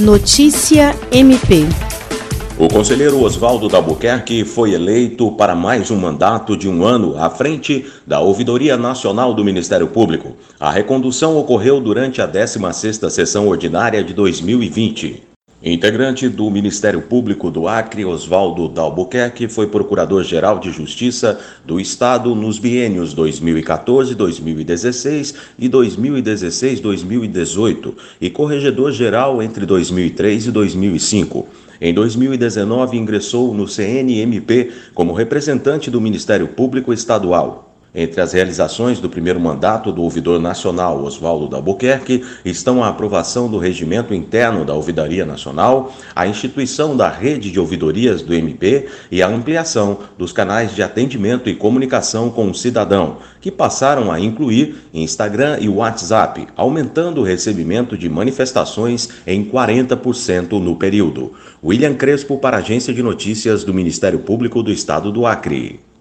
Notícia MP. O conselheiro Oswaldo Dalbuquerque foi eleito para mais um mandato de um ano à frente da Ouvidoria Nacional do Ministério Público. A recondução ocorreu durante a 16ª sessão ordinária de 2020. Integrante do Ministério Público do Acre, Oswaldo Dalbuquerque foi Procurador-Geral de Justiça do Estado nos biênios 2014, 2016 e 2016-2018 e Corregedor-Geral entre 2003 e 2005. Em 2019, ingressou no CNMP como representante do Ministério Público Estadual. Entre as realizações do primeiro mandato do ouvidor nacional Oswaldo Dalbuquerque estão a aprovação do regimento interno da Ouvidoria Nacional, a instituição da rede de ouvidorias do MP e a ampliação dos canais de atendimento e comunicação com o cidadão, que passaram a incluir Instagram e WhatsApp, aumentando o recebimento de manifestações em 40% no período. William Crespo para a Agência de Notícias do Ministério Público do Estado do Acre.